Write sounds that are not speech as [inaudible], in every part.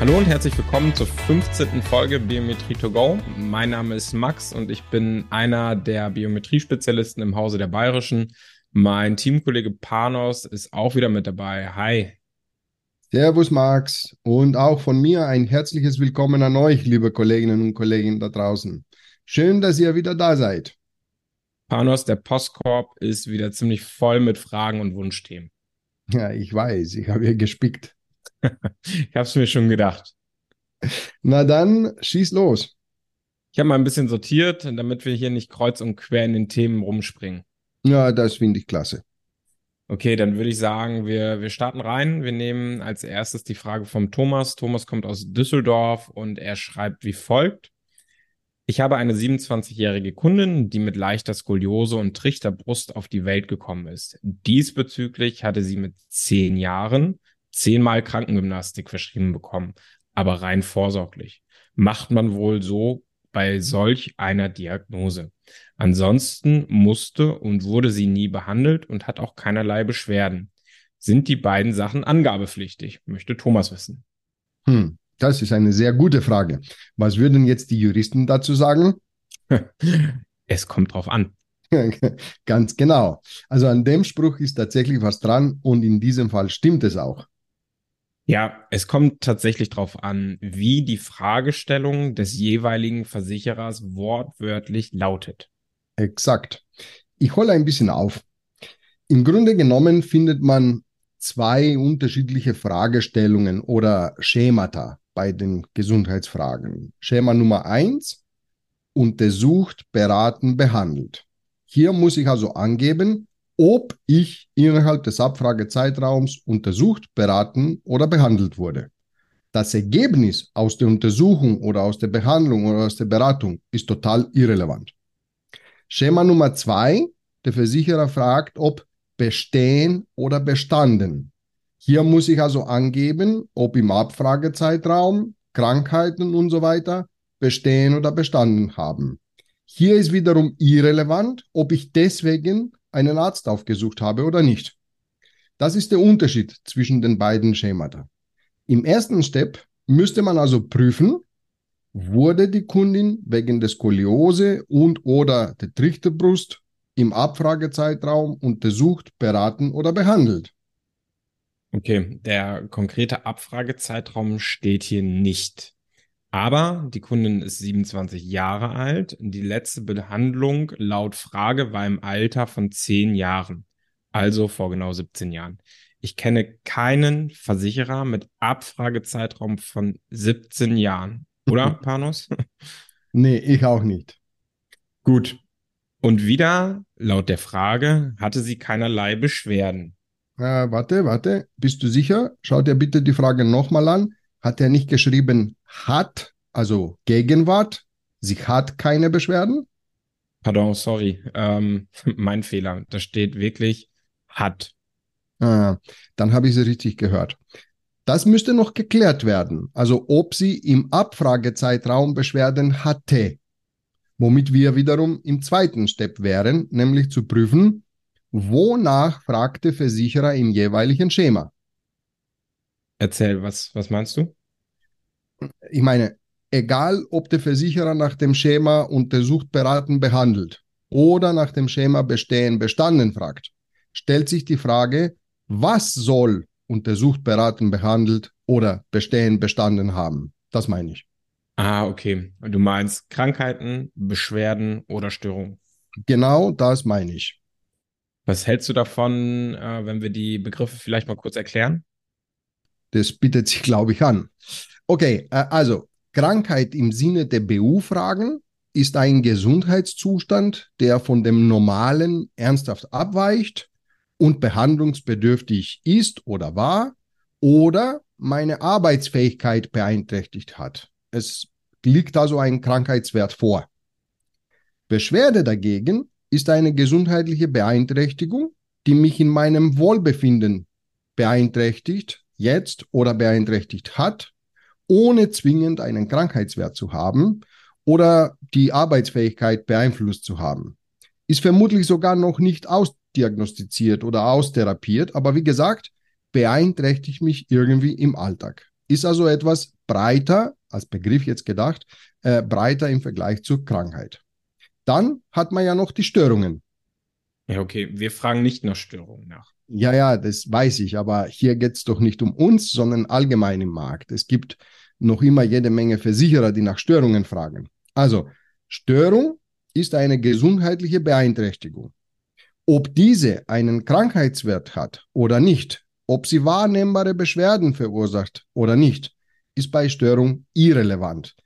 Hallo und herzlich willkommen zur 15. Folge Biometrie to go. Mein Name ist Max und ich bin einer der Biometrie-Spezialisten im Hause der Bayerischen. Mein Teamkollege Panos ist auch wieder mit dabei. Hi. Servus Max und auch von mir ein herzliches Willkommen an euch, liebe Kolleginnen und Kollegen da draußen. Schön, dass ihr wieder da seid. Panos, der Postkorb ist wieder ziemlich voll mit Fragen und Wunschthemen. Ja, ich weiß, ich habe hier gespickt. Ich habe es mir schon gedacht. Na dann, schieß los. Ich habe mal ein bisschen sortiert, damit wir hier nicht kreuz und quer in den Themen rumspringen. Ja, das finde ich klasse. Okay, dann würde ich sagen, wir, wir starten rein. Wir nehmen als erstes die Frage vom Thomas. Thomas kommt aus Düsseldorf und er schreibt wie folgt. Ich habe eine 27-jährige Kundin, die mit leichter Skoliose und Trichterbrust auf die Welt gekommen ist. Diesbezüglich hatte sie mit zehn Jahren zehnmal Krankengymnastik verschrieben bekommen, aber rein vorsorglich. Macht man wohl so bei solch einer Diagnose. Ansonsten musste und wurde sie nie behandelt und hat auch keinerlei Beschwerden. Sind die beiden Sachen angabepflichtig? Möchte Thomas wissen. Hm, das ist eine sehr gute Frage. Was würden jetzt die Juristen dazu sagen? [laughs] es kommt drauf an. [laughs] Ganz genau. Also an dem Spruch ist tatsächlich was dran und in diesem Fall stimmt es auch. Ja, es kommt tatsächlich darauf an, wie die Fragestellung des jeweiligen Versicherers wortwörtlich lautet. Exakt. Ich hole ein bisschen auf. Im Grunde genommen findet man zwei unterschiedliche Fragestellungen oder Schemata bei den Gesundheitsfragen. Schema Nummer eins, untersucht, beraten, behandelt. Hier muss ich also angeben, ob ich innerhalb des Abfragezeitraums untersucht, beraten oder behandelt wurde. Das Ergebnis aus der Untersuchung oder aus der Behandlung oder aus der Beratung ist total irrelevant. Schema Nummer zwei, der Versicherer fragt, ob bestehen oder bestanden. Hier muss ich also angeben, ob im Abfragezeitraum Krankheiten und so weiter bestehen oder bestanden haben. Hier ist wiederum irrelevant, ob ich deswegen einen Arzt aufgesucht habe oder nicht. Das ist der Unterschied zwischen den beiden Schemata. Im ersten Step müsste man also prüfen, wurde die Kundin wegen der Skoliose und oder der Trichterbrust im Abfragezeitraum untersucht, beraten oder behandelt. Okay, der konkrete Abfragezeitraum steht hier nicht. Aber die Kundin ist 27 Jahre alt. Die letzte Behandlung laut Frage war im Alter von 10 Jahren, also vor genau 17 Jahren. Ich kenne keinen Versicherer mit Abfragezeitraum von 17 Jahren. Oder, [laughs] Panos? nee, ich auch nicht. Gut. Und wieder, laut der Frage, hatte sie keinerlei Beschwerden. Äh, warte, warte. Bist du sicher? Schau dir bitte die Frage nochmal an. Hat er nicht geschrieben hat, also Gegenwart? Sie hat keine Beschwerden? Pardon, sorry. Ähm, [laughs] mein Fehler. Da steht wirklich hat. Ah, dann habe ich sie richtig gehört. Das müsste noch geklärt werden. Also ob sie im Abfragezeitraum Beschwerden hatte. Womit wir wiederum im zweiten Step wären, nämlich zu prüfen, wonach fragt der Versicherer im jeweiligen Schema. Erzähl, was, was meinst du? Ich meine, egal ob der Versicherer nach dem Schema untersucht, beraten, behandelt oder nach dem Schema bestehen, bestanden fragt, stellt sich die Frage, was soll untersucht, beraten, behandelt oder bestehen, bestanden haben? Das meine ich. Ah, okay. Du meinst Krankheiten, Beschwerden oder Störungen? Genau das meine ich. Was hältst du davon, äh, wenn wir die Begriffe vielleicht mal kurz erklären? Das bietet sich, glaube ich, an. Okay, äh, also Krankheit im Sinne der BU-Fragen ist ein Gesundheitszustand, der von dem normalen ernsthaft abweicht und behandlungsbedürftig ist oder war oder meine Arbeitsfähigkeit beeinträchtigt hat. Es liegt also ein Krankheitswert vor. Beschwerde dagegen ist eine gesundheitliche Beeinträchtigung, die mich in meinem Wohlbefinden beeinträchtigt, jetzt oder beeinträchtigt hat, ohne zwingend einen Krankheitswert zu haben oder die Arbeitsfähigkeit beeinflusst zu haben. Ist vermutlich sogar noch nicht ausdiagnostiziert oder austherapiert, aber wie gesagt, beeinträchtigt mich irgendwie im Alltag. Ist also etwas breiter, als Begriff jetzt gedacht, äh, breiter im Vergleich zur Krankheit. Dann hat man ja noch die Störungen. Ja, okay. Wir fragen nicht nach Störungen nach. Ja, ja, das weiß ich, aber hier geht es doch nicht um uns, sondern allgemein im Markt. Es gibt noch immer jede Menge Versicherer, die nach Störungen fragen. Also, Störung ist eine gesundheitliche Beeinträchtigung. Ob diese einen Krankheitswert hat oder nicht, ob sie wahrnehmbare Beschwerden verursacht oder nicht, ist bei Störung irrelevant.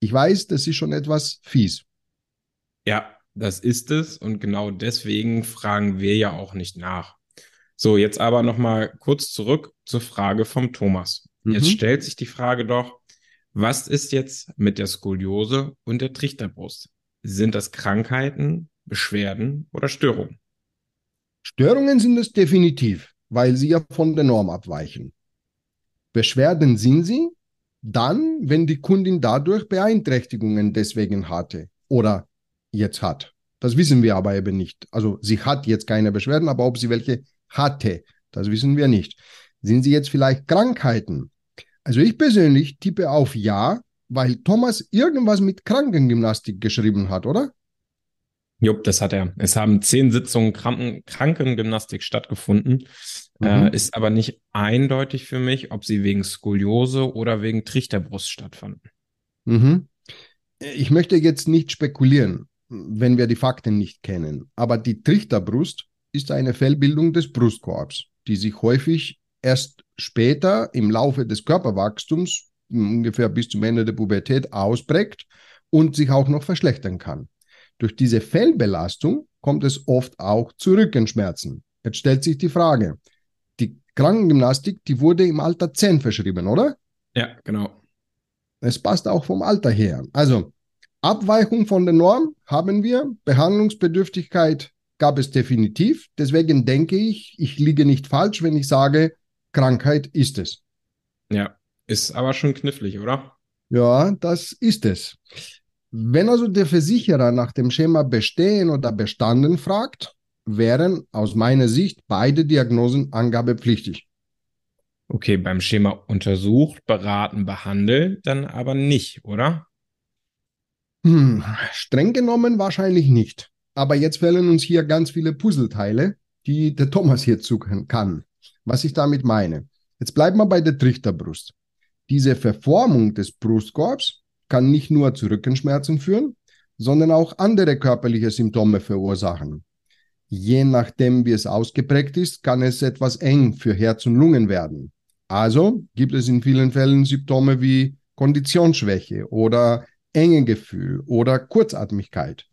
Ich weiß, das ist schon etwas fies. Ja, das ist es und genau deswegen fragen wir ja auch nicht nach. So, jetzt aber noch mal kurz zurück zur Frage vom Thomas. Mhm. Jetzt stellt sich die Frage doch, was ist jetzt mit der Skoliose und der Trichterbrust? Sind das Krankheiten, Beschwerden oder Störungen? Störungen sind es definitiv, weil sie ja von der Norm abweichen. Beschwerden sind sie dann, wenn die Kundin dadurch Beeinträchtigungen deswegen hatte oder jetzt hat. Das wissen wir aber eben nicht. Also sie hat jetzt keine Beschwerden, aber ob sie welche hatte, das wissen wir nicht. Sind sie jetzt vielleicht Krankheiten? Also ich persönlich tippe auf Ja, weil Thomas irgendwas mit Krankengymnastik geschrieben hat, oder? Jupp, das hat er. Es haben zehn Sitzungen Kranken Krankengymnastik stattgefunden. Mhm. Äh, ist aber nicht eindeutig für mich, ob sie wegen Skoliose oder wegen Trichterbrust stattfanden. Mhm. Ich möchte jetzt nicht spekulieren, wenn wir die Fakten nicht kennen. Aber die Trichterbrust ist eine Fellbildung des Brustkorbs, die sich häufig erst später im Laufe des Körperwachstums, ungefähr bis zum Ende der Pubertät, ausprägt und sich auch noch verschlechtern kann. Durch diese Fellbelastung kommt es oft auch zu Rückenschmerzen. Jetzt stellt sich die Frage, die Krankengymnastik, die wurde im Alter 10 verschrieben, oder? Ja, genau. Es passt auch vom Alter her. Also Abweichung von der Norm haben wir, Behandlungsbedürftigkeit gab es definitiv. Deswegen denke ich, ich liege nicht falsch, wenn ich sage, Krankheit ist es. Ja, ist aber schon knifflig, oder? Ja, das ist es. Wenn also der Versicherer nach dem Schema bestehen oder bestanden fragt, wären aus meiner Sicht beide Diagnosen angabepflichtig. Okay, beim Schema untersucht, beraten, behandelt, dann aber nicht, oder? Hm, streng genommen wahrscheinlich nicht. Aber jetzt fehlen uns hier ganz viele Puzzleteile, die der Thomas hier zucken kann. Was ich damit meine. Jetzt bleiben wir bei der Trichterbrust. Diese Verformung des Brustkorbs kann nicht nur zu Rückenschmerzen führen, sondern auch andere körperliche Symptome verursachen. Je nachdem, wie es ausgeprägt ist, kann es etwas eng für Herz und Lungen werden. Also gibt es in vielen Fällen Symptome wie Konditionsschwäche oder Engegefühl oder Kurzatmigkeit.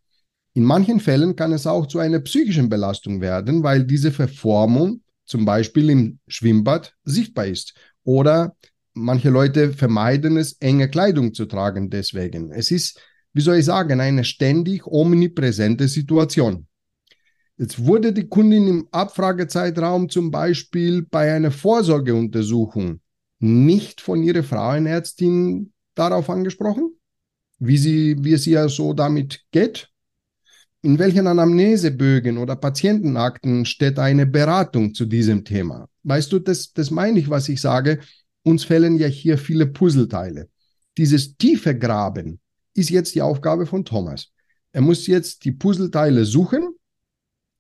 In manchen Fällen kann es auch zu einer psychischen Belastung werden, weil diese Verformung zum Beispiel im Schwimmbad sichtbar ist. Oder manche Leute vermeiden es, enge Kleidung zu tragen deswegen. Es ist, wie soll ich sagen, eine ständig omnipräsente Situation. Jetzt wurde die Kundin im Abfragezeitraum zum Beispiel bei einer Vorsorgeuntersuchung nicht von ihrer Frauenärztin darauf angesprochen, wie, sie, wie es ihr so damit geht in welchen Anamnesebögen oder Patientenakten steht eine Beratung zu diesem Thema? Weißt du, das, das meine ich, was ich sage. Uns fehlen ja hier viele Puzzleteile. Dieses tiefe Graben ist jetzt die Aufgabe von Thomas. Er muss jetzt die Puzzleteile suchen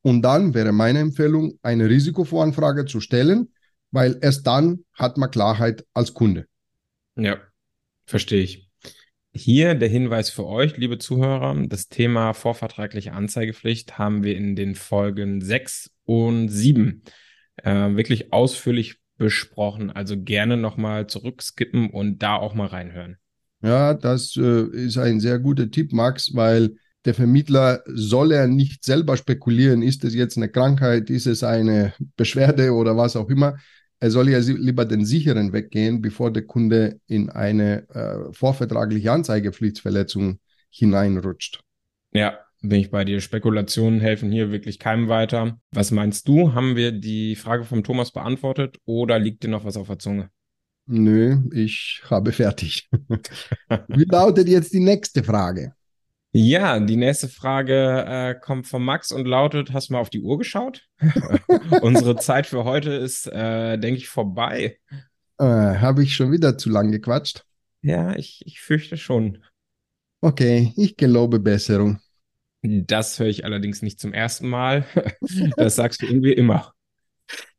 und dann wäre meine Empfehlung, eine Risikovoranfrage zu stellen, weil erst dann hat man Klarheit als Kunde. Ja, verstehe ich. Hier der Hinweis für euch, liebe Zuhörer. Das Thema vorvertragliche Anzeigepflicht haben wir in den Folgen 6 und 7 äh, wirklich ausführlich besprochen. Also gerne nochmal zurückskippen und da auch mal reinhören. Ja, das äh, ist ein sehr guter Tipp, Max, weil der Vermittler soll er nicht selber spekulieren, ist es jetzt eine Krankheit, ist es eine Beschwerde oder was auch immer, er soll ja lieber den sicheren weggehen, bevor der Kunde in eine äh, vorvertragliche Anzeigepflichtverletzung hineinrutscht. Ja, bin ich bei dir. Spekulationen helfen hier wirklich keinem weiter. Was meinst du? Haben wir die Frage vom Thomas beantwortet oder liegt dir noch was auf der Zunge? Nö, ich habe fertig. [laughs] Wie lautet jetzt die nächste Frage? Ja, die nächste Frage äh, kommt von Max und lautet: Hast du mal auf die Uhr geschaut? [laughs] Unsere Zeit für heute ist, äh, denke ich, vorbei. Äh, Habe ich schon wieder zu lang gequatscht? Ja, ich, ich fürchte schon. Okay, ich gelobe Besserung. Das höre ich allerdings nicht zum ersten Mal. [laughs] Das sagst du irgendwie immer.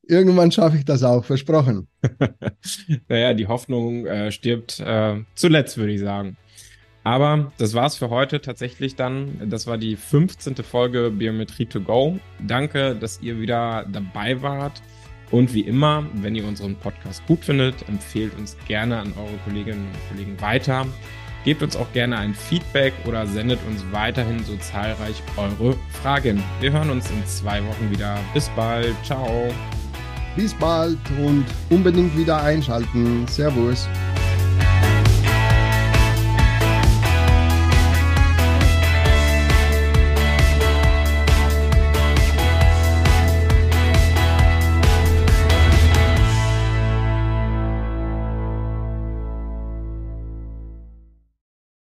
Irgendwann schaffe ich das auch, versprochen. [laughs] naja, die Hoffnung äh, stirbt äh, zuletzt, würde ich sagen. Aber das war's für heute tatsächlich dann. Das war die 15. Folge Biometrie to go. Danke, dass ihr wieder dabei wart. Und wie immer, wenn ihr unseren Podcast gut findet, empfehlt uns gerne an eure Kolleginnen und Kollegen weiter. Gebt uns auch gerne ein Feedback oder sendet uns weiterhin so zahlreich eure Fragen. Wir hören uns in zwei Wochen wieder. Bis bald. Ciao. Bis bald und unbedingt wieder einschalten. Servus.